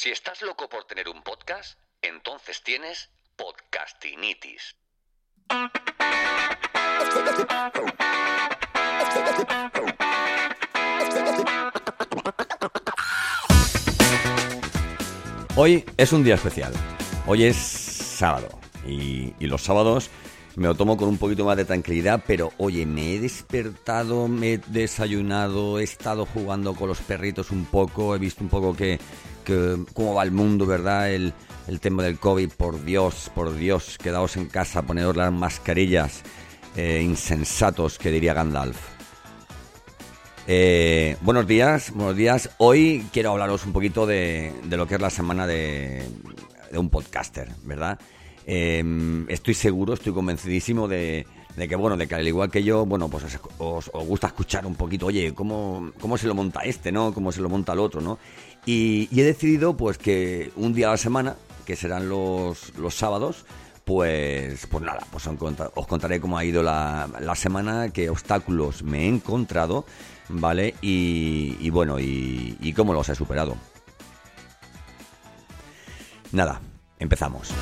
Si estás loco por tener un podcast, entonces tienes podcastinitis. Hoy es un día especial. Hoy es sábado. Y, y los sábados me lo tomo con un poquito más de tranquilidad, pero oye, me he despertado, me he desayunado, he estado jugando con los perritos un poco, he visto un poco que, que cómo va el mundo, ¿verdad? El, tema del COVID, por Dios, por Dios, quedaos en casa, ponedos las mascarillas, eh, insensatos, que diría Gandalf. Eh, buenos días, buenos días. Hoy quiero hablaros un poquito de, de lo que es la semana de, de un podcaster, ¿verdad? Eh, estoy seguro, estoy convencidísimo de, que, bueno, de que al igual que yo, bueno, pues os, gusta escuchar un poquito, oye, ¿cómo, se lo monta este, ¿no? ¿Cómo se lo monta el otro, ¿no? Y, he decidido, pues, que un día a la semana, que serán los, los sábados, pues, pues nada, pues os contaré cómo ha ido la, semana, qué obstáculos me he encontrado, ¿vale? Y, bueno, y cómo los he superado. Nada, empezamos.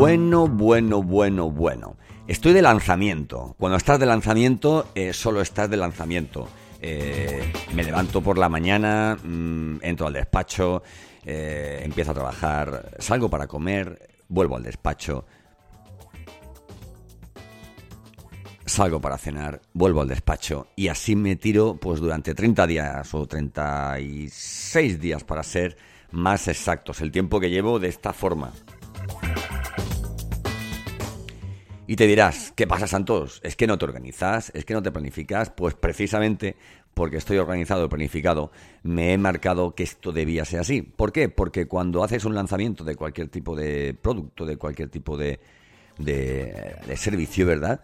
Bueno, bueno, bueno, bueno. Estoy de lanzamiento. Cuando estás de lanzamiento, eh, solo estás de lanzamiento. Eh, me levanto por la mañana, mmm, entro al despacho, eh, empiezo a trabajar, salgo para comer, vuelvo al despacho, salgo para cenar, vuelvo al despacho y así me tiro pues durante 30 días o 36 días para ser más exactos, el tiempo que llevo de esta forma. Y te dirás, ¿qué pasa, Santos? ¿Es que no te organizas? ¿Es que no te planificas? Pues precisamente porque estoy organizado y planificado, me he marcado que esto debía ser así. ¿Por qué? Porque cuando haces un lanzamiento de cualquier tipo de producto, de cualquier tipo de, de, de servicio, ¿verdad?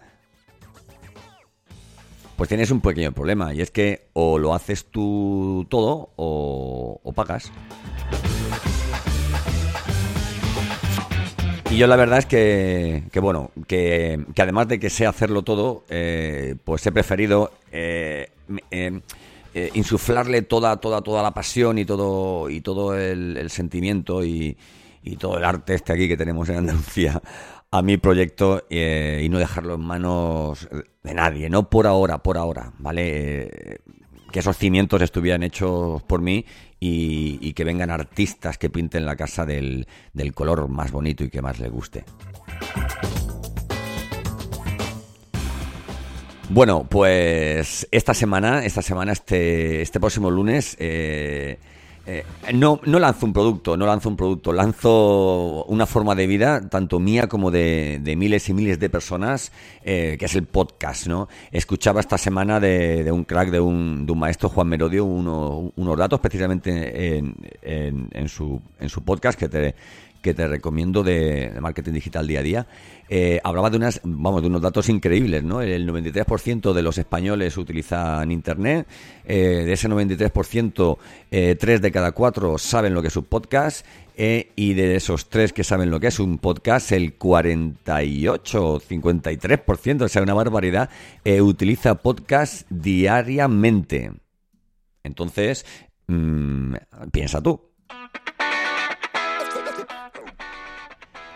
Pues tienes un pequeño problema y es que o lo haces tú todo o, o pagas. Y yo la verdad es que, bueno, que, además de que sé hacerlo todo, eh, pues he preferido eh, eh, insuflarle toda, toda, toda la pasión y todo, y todo el, sentimiento y, y, todo el arte este aquí que tenemos en Andalucía a mi proyecto y no dejarlo en manos de nadie, no por ahora, por ahora, ¿vale? que esos cimientos estuvieran hechos por mí y, que vengan artistas que pinten la casa del, del color más bonito y que más le guste. Bueno, pues esta semana, esta semana, este, este próximo lunes, eh, eh, no, no lanzo un producto, no lanzo un producto, lanzo una forma de vida, tanto mía como de, miles y miles de personas, eh, que es el podcast, ¿no? Escuchaba esta semana de, un crack, de un, de un, maestro, Juan Merodio, uno, unos datos precisamente en, en, en, su, en su podcast que te, que te recomiendo de, marketing digital día a día, eh, hablaba de unas, vamos, de unos datos increíbles, ¿no? El 93% de los españoles utilizan internet, eh, de ese 93%, eh, 3 de cada 4 saben lo que es un podcast, eh, y de esos 3 que saben lo que es un podcast, el 48 o 53%, o sea, una barbaridad, eh, utiliza podcast diariamente. Entonces, mmm, piensa tú.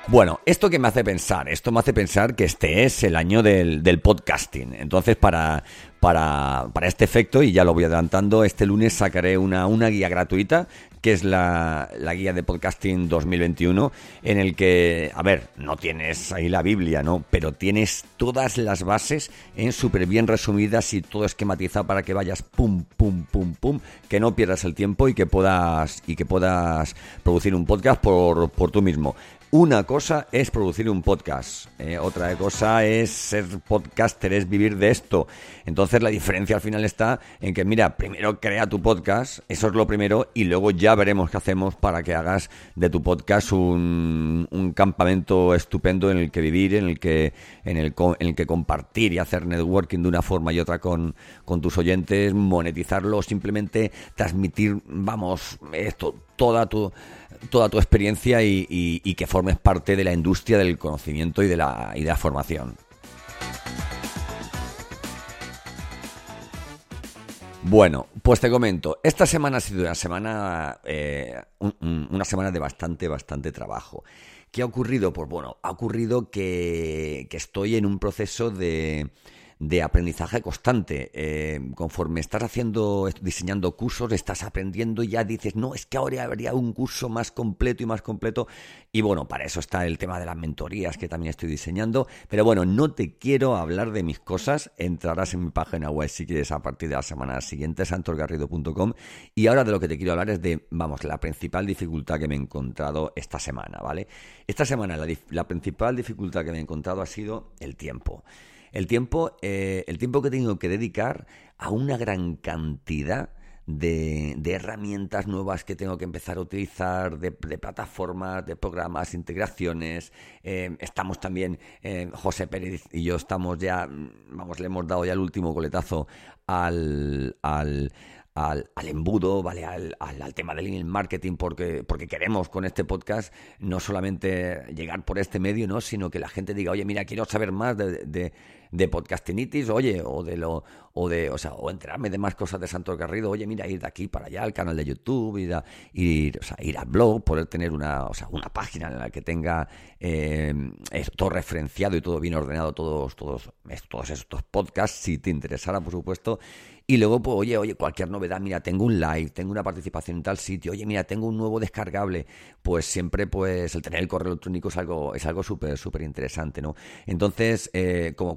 Bueno, esto que me hace pensar, esto me hace pensar que este es el año del, del podcasting. Entonces, para, para, para, este efecto, y ya lo voy adelantando, este lunes sacaré una, una guía gratuita, que es la, la, guía de podcasting 2021, en el que, a ver, no tienes ahí la Biblia, ¿no? Pero tienes todas las bases en súper bien resumidas y todo esquematizado para que vayas pum, pum, pum, pum, que no pierdas el tiempo y que puedas, y que puedas producir un podcast por, por tú mismo. Una cosa es producir un podcast, eh, otra cosa es ser podcaster, es vivir de esto. Entonces la diferencia al final está en que, mira, primero crea tu podcast, eso es lo primero, y luego ya veremos qué hacemos para que hagas de tu podcast un, campamento estupendo en el que vivir, en el que, en el, en el que compartir y hacer networking de una forma y otra con, con tus oyentes, monetizarlo, simplemente transmitir, vamos, esto, toda tu toda tu experiencia y, que formes parte de la industria del conocimiento y de la, y de la formación. Bueno, pues te comento, esta semana ha sido una semana, eh, una semana de bastante, bastante trabajo. ¿Qué ha ocurrido? Pues bueno, ha ocurrido que estoy en un proceso de, de aprendizaje constante. Eh, conforme estás haciendo, diseñando cursos, estás aprendiendo y ya dices, no, es que ahora habría un curso más completo y más completo. Y bueno, para eso está el tema de las mentorías que también estoy diseñando. Pero bueno, no te quiero hablar de mis cosas. Entrarás en mi página web si quieres a partir de la semana siguiente, santorgarrido.com. Y ahora de lo que te quiero hablar es de, vamos, la principal dificultad que me he encontrado esta semana, ¿vale? Esta semana la, la principal dificultad que me he encontrado ha sido el tiempo. El tiempo, eh, el tiempo que tengo que dedicar a una gran cantidad de, herramientas nuevas que tengo que empezar a utilizar, de, plataformas, de programas, integraciones. Eh, estamos también, eh, José Pérez y yo estamos ya, vamos, le hemos dado ya el último coletazo al, al al, embudo, ¿vale? Al, al, tema del email marketing, porque, porque queremos con este podcast no solamente llegar por este medio, ¿no? Sino que la gente diga, oye, mira, quiero saber más de, de, de podcastinitis, oye, o de lo, o de, o sea, o enterarme de más cosas de Santos Garrido, oye, mira, ir de aquí para allá al canal de YouTube, ir, a, ir, o sea, ir al blog, poder tener una, o sea, una página en la que tenga eh, todo referenciado y todo bien ordenado, todos, todos, todos estos podcasts, si te interesara, por supuesto, y luego, pues, oye, oye, cualquier novedad, mira, tengo un live, tengo una participación en tal sitio, oye, mira, tengo un nuevo descargable, pues siempre, pues, el tener el correo electrónico es algo, es algo súper, súper interesante, ¿no? Entonces, eh, como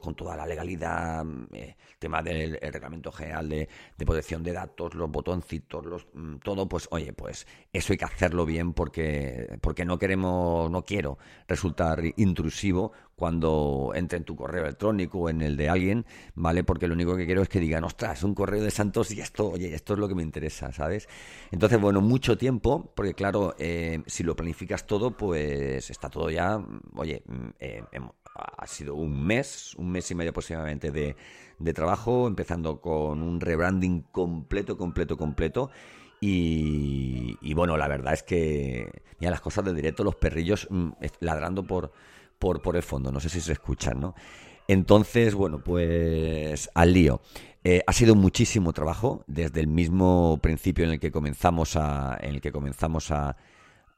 con toda la legalidad, eh, el tema del reglamento general de, protección de datos, los botoncitos, los, mm, todo, pues, oye, pues, eso hay que hacerlo bien porque, porque no queremos, no quiero resultar intrusivo cuando entre en tu correo electrónico o en el de alguien, ¿vale? Porque lo único que quiero es que digan, ostras, un correo de Santos y esto, oye, esto es lo que me interesa, ¿sabes? Entonces, bueno, mucho tiempo, porque claro, eh, si lo planificas todo, pues está todo ya, oye, mm, eh, ha sido un mes, un mes y medio aproximadamente de, de trabajo, empezando con un rebranding completo, completo, completo. Y, bueno, la verdad es que, mira, las cosas de directo, los perrillos mm, ladrando por, por, por el fondo, no sé si se escuchan, ¿no? Entonces, bueno, pues al lío. Eh, ha sido muchísimo trabajo desde el mismo principio en el que comenzamos a, en el que comenzamos a,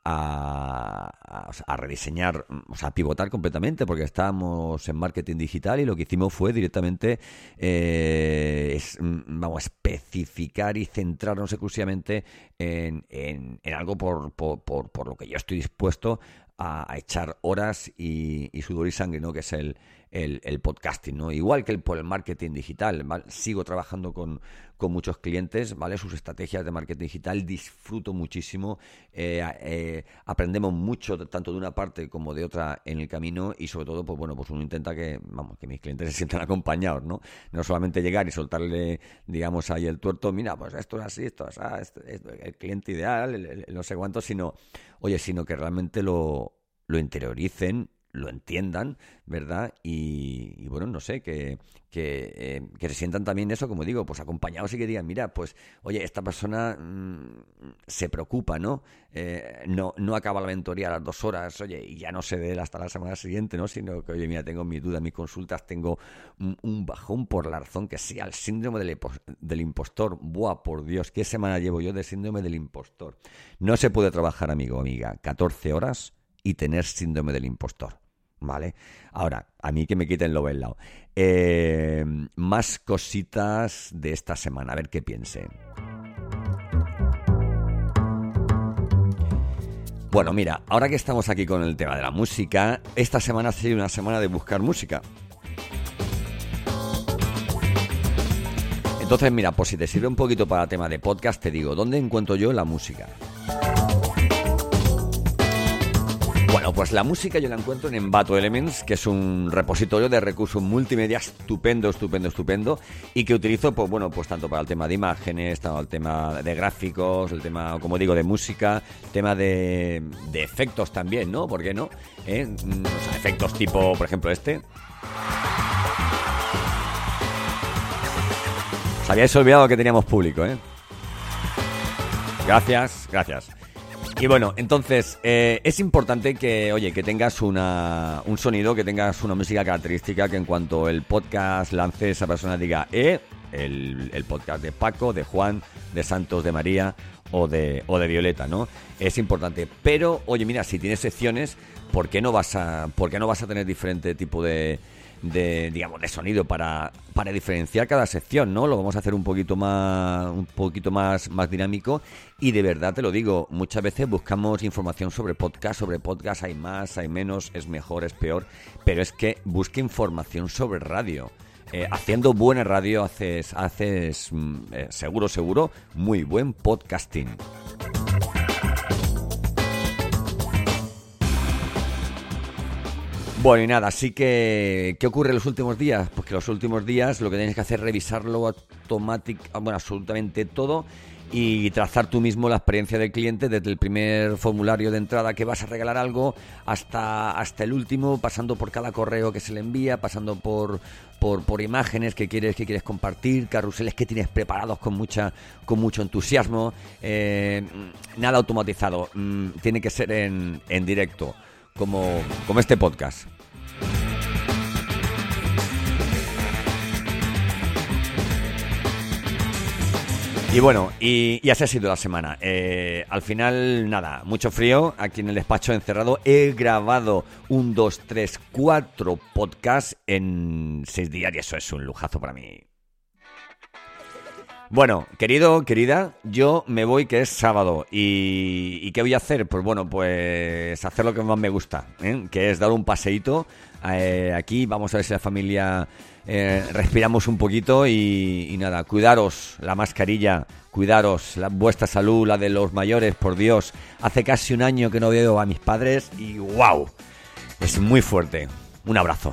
a, rediseñar, o sea, a pivotar completamente, porque estábamos en marketing digital y lo que hicimos fue directamente, eh, mm, vamos, especificar y centrarnos exclusivamente en, en, algo por, por, por, por, lo que yo estoy dispuesto a, echar horas y, sudor y sangre, ¿no? Que es el, el, podcasting, ¿no? Igual que el, por el marketing digital, Sigo trabajando con, con, muchos clientes, ¿vale? Sus estrategias de marketing digital, disfruto muchísimo, eh, eh, aprendemos mucho tanto de una parte como de otra en el camino y sobre todo, pues bueno, pues uno intenta que, vamos, que mis clientes se sientan acompañados, ¿no? No solamente llegar y soltarle, digamos, ahí el tuerto, mira, pues esto es así, esto es, así, el cliente ideal, no sé cuánto, sino, oye, sino que realmente lo, lo interioricen lo entiendan, ¿verdad? Y, bueno, no sé, que, eh, que, se sientan también eso, como digo, pues acompañados y que digan, mira, pues, oye, esta persona mm, se preocupa, ¿no? Eh, ¿no? No acaba la mentoría a las dos horas, oye, y ya no se dé hasta la semana siguiente, ¿no? Sino que, oye, mira, tengo mis dudas, mis consultas, tengo un, bajón por la razón que sea, el síndrome del, del impostor. Buah, por Dios, ¿qué semana llevo yo de síndrome del impostor? No se puede trabajar, amigo, amiga, 14 horas y tener síndrome del impostor. ¿Vale? Ahora, a mí que me quiten lo bailado. Eh, más cositas de esta semana, a ver qué piensen. Bueno, mira, ahora que estamos aquí con el tema de la música, esta semana ha sido una semana de buscar música. Entonces, mira, por si te sirve un poquito para tema de podcast, te digo, ¿dónde encuentro yo la música? Bueno, pues la música yo la encuentro en Envato Elements, que es un repositorio de recursos multimedia estupendo, estupendo, estupendo, y que utilizo, pues bueno, pues tanto para el tema de imágenes, tanto el tema de gráficos, el tema, como digo, de música, tema de, efectos también, ¿no? ¿Por qué no? ¿Eh? O sea, efectos tipo, por ejemplo, este. Os habíais olvidado que teníamos público, ¿eh? Gracias, gracias. Y bueno, entonces eh, es importante que, oye, que tengas una, un sonido, que tengas una música característica, que en cuanto el podcast lance, esa persona diga, eh, el, el podcast de Paco, de Juan, de Santos, de María o de, o de Violeta, ¿no? Es importante. Pero, oye, mira, si tienes secciones, ¿por qué no vas a, por qué no vas a tener diferente tipo de, de digamos de sonido para, para diferenciar cada sección, ¿no? Lo vamos a hacer un poquito más un poquito más más dinámico y de verdad te lo digo, muchas veces buscamos información sobre podcast, sobre podcast hay más, hay menos, es mejor, es peor, pero es que busque información sobre radio. Eh, haciendo buena radio haces haces mm, eh, seguro seguro muy buen podcasting. Bueno, y nada, así que, ¿qué ocurre en los últimos días? Pues que los últimos días lo que tienes que hacer es revisarlo automáticamente, bueno, absolutamente todo y trazar tú mismo la experiencia del cliente desde el primer formulario de entrada que vas a regalar algo hasta, hasta el último, pasando por cada correo que se le envía, pasando por, por, por imágenes que quieres, que quieres compartir, carruseles que tienes preparados con, mucha, con mucho entusiasmo. Eh, nada automatizado, mm, tiene que ser en, en directo, como, como este podcast. Y bueno, y, así ha sido la semana. Eh, al final, nada, mucho frío aquí en el despacho encerrado. He grabado un, dos, tres, cuatro podcasts en seis días y eso es un lujazo para mí. Bueno, querido, querida, yo me voy que es sábado. ¿Y, qué voy a hacer? Pues bueno, pues hacer lo que más me gusta, ¿eh? que es dar un paseíto eh, aquí. Vamos a ver si la familia eh, respiramos un poquito y, nada, cuidaros la mascarilla, cuidaros vuestra salud, la de los mayores, por Dios. Hace casi un año que no veo a mis padres y wow, es muy fuerte. Un abrazo.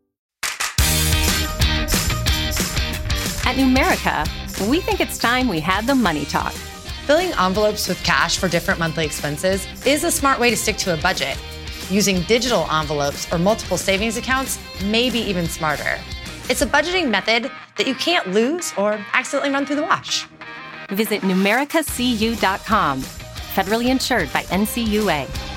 At Numerica, we think it's time we had the money talk. Filling envelopes with cash for different monthly expenses is a smart way to stick to a budget. Using digital envelopes or multiple savings accounts may be even smarter. It's a budgeting method that you can't lose or accidentally run through the wash. Visit numericacu.com. Federally insured by NCUA.